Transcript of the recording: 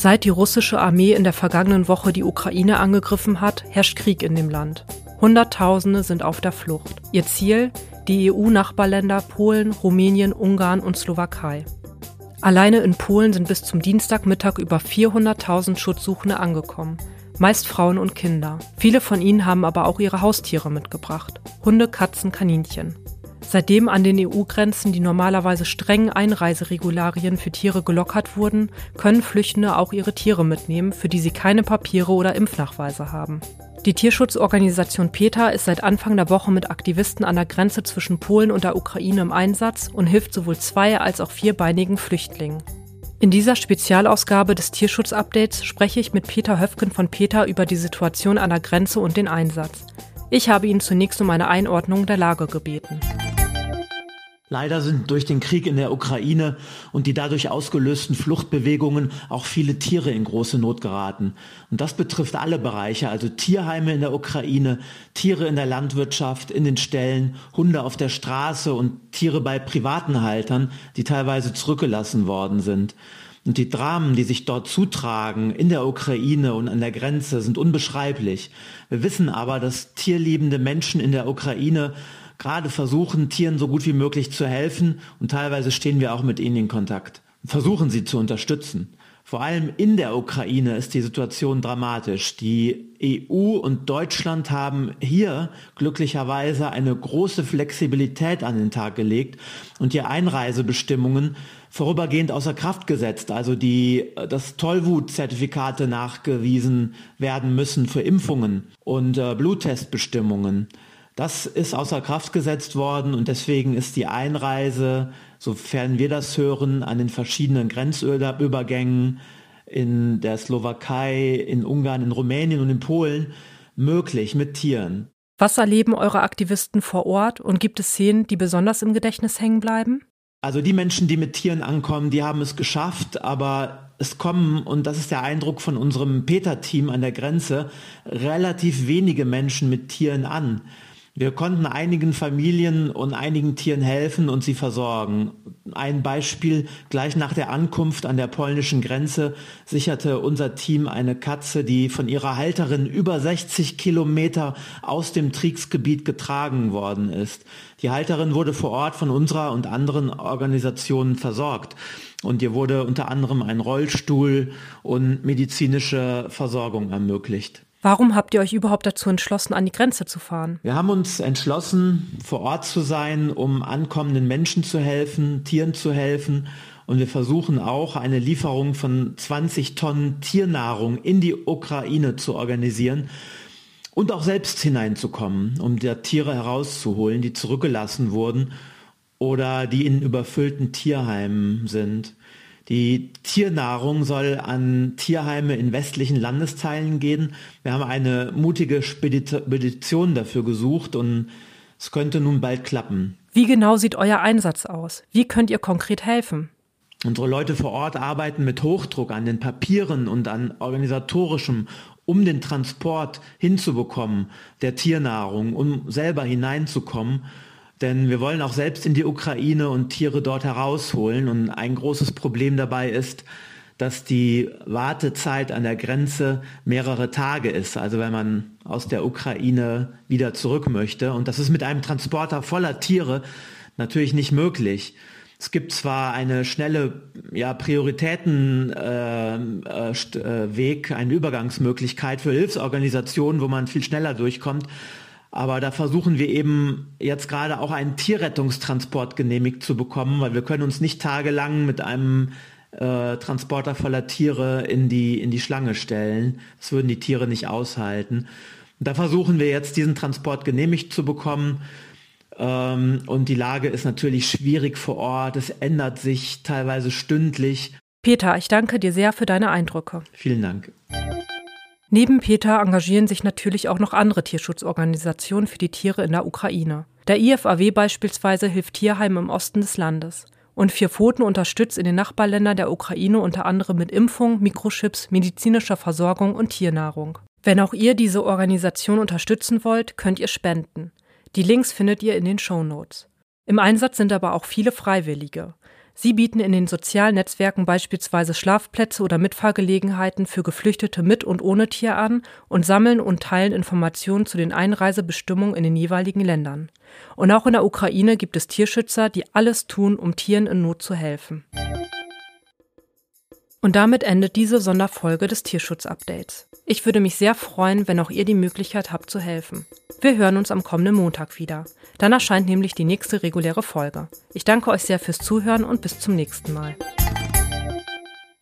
Seit die russische Armee in der vergangenen Woche die Ukraine angegriffen hat, herrscht Krieg in dem Land. Hunderttausende sind auf der Flucht. Ihr Ziel? Die EU-Nachbarländer Polen, Rumänien, Ungarn und Slowakei. Alleine in Polen sind bis zum Dienstagmittag über 400.000 Schutzsuchende angekommen, meist Frauen und Kinder. Viele von ihnen haben aber auch ihre Haustiere mitgebracht. Hunde, Katzen, Kaninchen. Seitdem an den EU-Grenzen die normalerweise strengen Einreiseregularien für Tiere gelockert wurden, können Flüchtende auch ihre Tiere mitnehmen, für die sie keine Papiere oder Impfnachweise haben. Die Tierschutzorganisation PETA ist seit Anfang der Woche mit Aktivisten an der Grenze zwischen Polen und der Ukraine im Einsatz und hilft sowohl zwei- als auch vierbeinigen Flüchtlingen. In dieser Spezialausgabe des Tierschutz-Updates spreche ich mit Peter Höfken von PETA über die Situation an der Grenze und den Einsatz. Ich habe ihn zunächst um eine Einordnung der Lage gebeten. Leider sind durch den Krieg in der Ukraine und die dadurch ausgelösten Fluchtbewegungen auch viele Tiere in große Not geraten. Und das betrifft alle Bereiche, also Tierheime in der Ukraine, Tiere in der Landwirtschaft, in den Ställen, Hunde auf der Straße und Tiere bei privaten Haltern, die teilweise zurückgelassen worden sind. Und die Dramen, die sich dort zutragen in der Ukraine und an der Grenze, sind unbeschreiblich. Wir wissen aber, dass tierliebende Menschen in der Ukraine gerade versuchen, Tieren so gut wie möglich zu helfen und teilweise stehen wir auch mit ihnen in Kontakt. Versuchen sie zu unterstützen. Vor allem in der Ukraine ist die Situation dramatisch. Die EU und Deutschland haben hier glücklicherweise eine große Flexibilität an den Tag gelegt und die Einreisebestimmungen vorübergehend außer Kraft gesetzt, also die, dass Tollwutzertifikate nachgewiesen werden müssen für Impfungen und äh, Bluttestbestimmungen. Das ist außer Kraft gesetzt worden und deswegen ist die Einreise, sofern wir das hören, an den verschiedenen Grenzübergängen in der Slowakei, in Ungarn, in Rumänien und in Polen möglich mit Tieren. Was erleben eure Aktivisten vor Ort und gibt es Szenen, die besonders im Gedächtnis hängen bleiben? Also die Menschen, die mit Tieren ankommen, die haben es geschafft, aber es kommen, und das ist der Eindruck von unserem Peter-Team an der Grenze, relativ wenige Menschen mit Tieren an. Wir konnten einigen Familien und einigen Tieren helfen und sie versorgen. Ein Beispiel, gleich nach der Ankunft an der polnischen Grenze sicherte unser Team eine Katze, die von ihrer Halterin über 60 Kilometer aus dem Kriegsgebiet getragen worden ist. Die Halterin wurde vor Ort von unserer und anderen Organisationen versorgt. Und ihr wurde unter anderem ein Rollstuhl und medizinische Versorgung ermöglicht. Warum habt ihr euch überhaupt dazu entschlossen, an die Grenze zu fahren? Wir haben uns entschlossen, vor Ort zu sein, um ankommenden Menschen zu helfen, Tieren zu helfen. Und wir versuchen auch eine Lieferung von 20 Tonnen Tiernahrung in die Ukraine zu organisieren und auch selbst hineinzukommen, um der Tiere herauszuholen, die zurückgelassen wurden oder die in überfüllten Tierheimen sind. Die Tiernahrung soll an Tierheime in westlichen Landesteilen gehen. Wir haben eine mutige Spedition dafür gesucht und es könnte nun bald klappen. Wie genau sieht euer Einsatz aus? Wie könnt ihr konkret helfen? Unsere Leute vor Ort arbeiten mit Hochdruck an den Papieren und an organisatorischem, um den Transport hinzubekommen der Tiernahrung, um selber hineinzukommen. Denn wir wollen auch selbst in die Ukraine und Tiere dort herausholen. Und ein großes Problem dabei ist, dass die Wartezeit an der Grenze mehrere Tage ist. Also wenn man aus der Ukraine wieder zurück möchte. Und das ist mit einem Transporter voller Tiere natürlich nicht möglich. Es gibt zwar eine schnelle ja, Prioritätenweg, äh, äh, eine Übergangsmöglichkeit für Hilfsorganisationen, wo man viel schneller durchkommt, aber da versuchen wir eben jetzt gerade auch einen Tierrettungstransport genehmigt zu bekommen, weil wir können uns nicht tagelang mit einem äh, Transporter voller Tiere in die, in die Schlange stellen. Das würden die Tiere nicht aushalten. Und da versuchen wir jetzt diesen Transport genehmigt zu bekommen. Ähm, und die Lage ist natürlich schwierig vor Ort. Es ändert sich teilweise stündlich. Peter, ich danke dir sehr für deine Eindrücke. Vielen Dank. Neben Peter engagieren sich natürlich auch noch andere Tierschutzorganisationen für die Tiere in der Ukraine. Der IFAW beispielsweise hilft Tierheimen im Osten des Landes. Und Vier Pfoten unterstützt in den Nachbarländern der Ukraine unter anderem mit Impfung, Mikrochips, medizinischer Versorgung und Tiernahrung. Wenn auch ihr diese Organisation unterstützen wollt, könnt ihr spenden. Die Links findet ihr in den Show Notes. Im Einsatz sind aber auch viele Freiwillige. Sie bieten in den sozialen Netzwerken beispielsweise Schlafplätze oder Mitfahrgelegenheiten für Geflüchtete mit und ohne Tier an und sammeln und teilen Informationen zu den Einreisebestimmungen in den jeweiligen Ländern. Und auch in der Ukraine gibt es Tierschützer, die alles tun, um Tieren in Not zu helfen. Und damit endet diese Sonderfolge des Tierschutz-Updates. Ich würde mich sehr freuen, wenn auch ihr die Möglichkeit habt zu helfen. Wir hören uns am kommenden Montag wieder. Dann erscheint nämlich die nächste reguläre Folge. Ich danke euch sehr fürs Zuhören und bis zum nächsten Mal.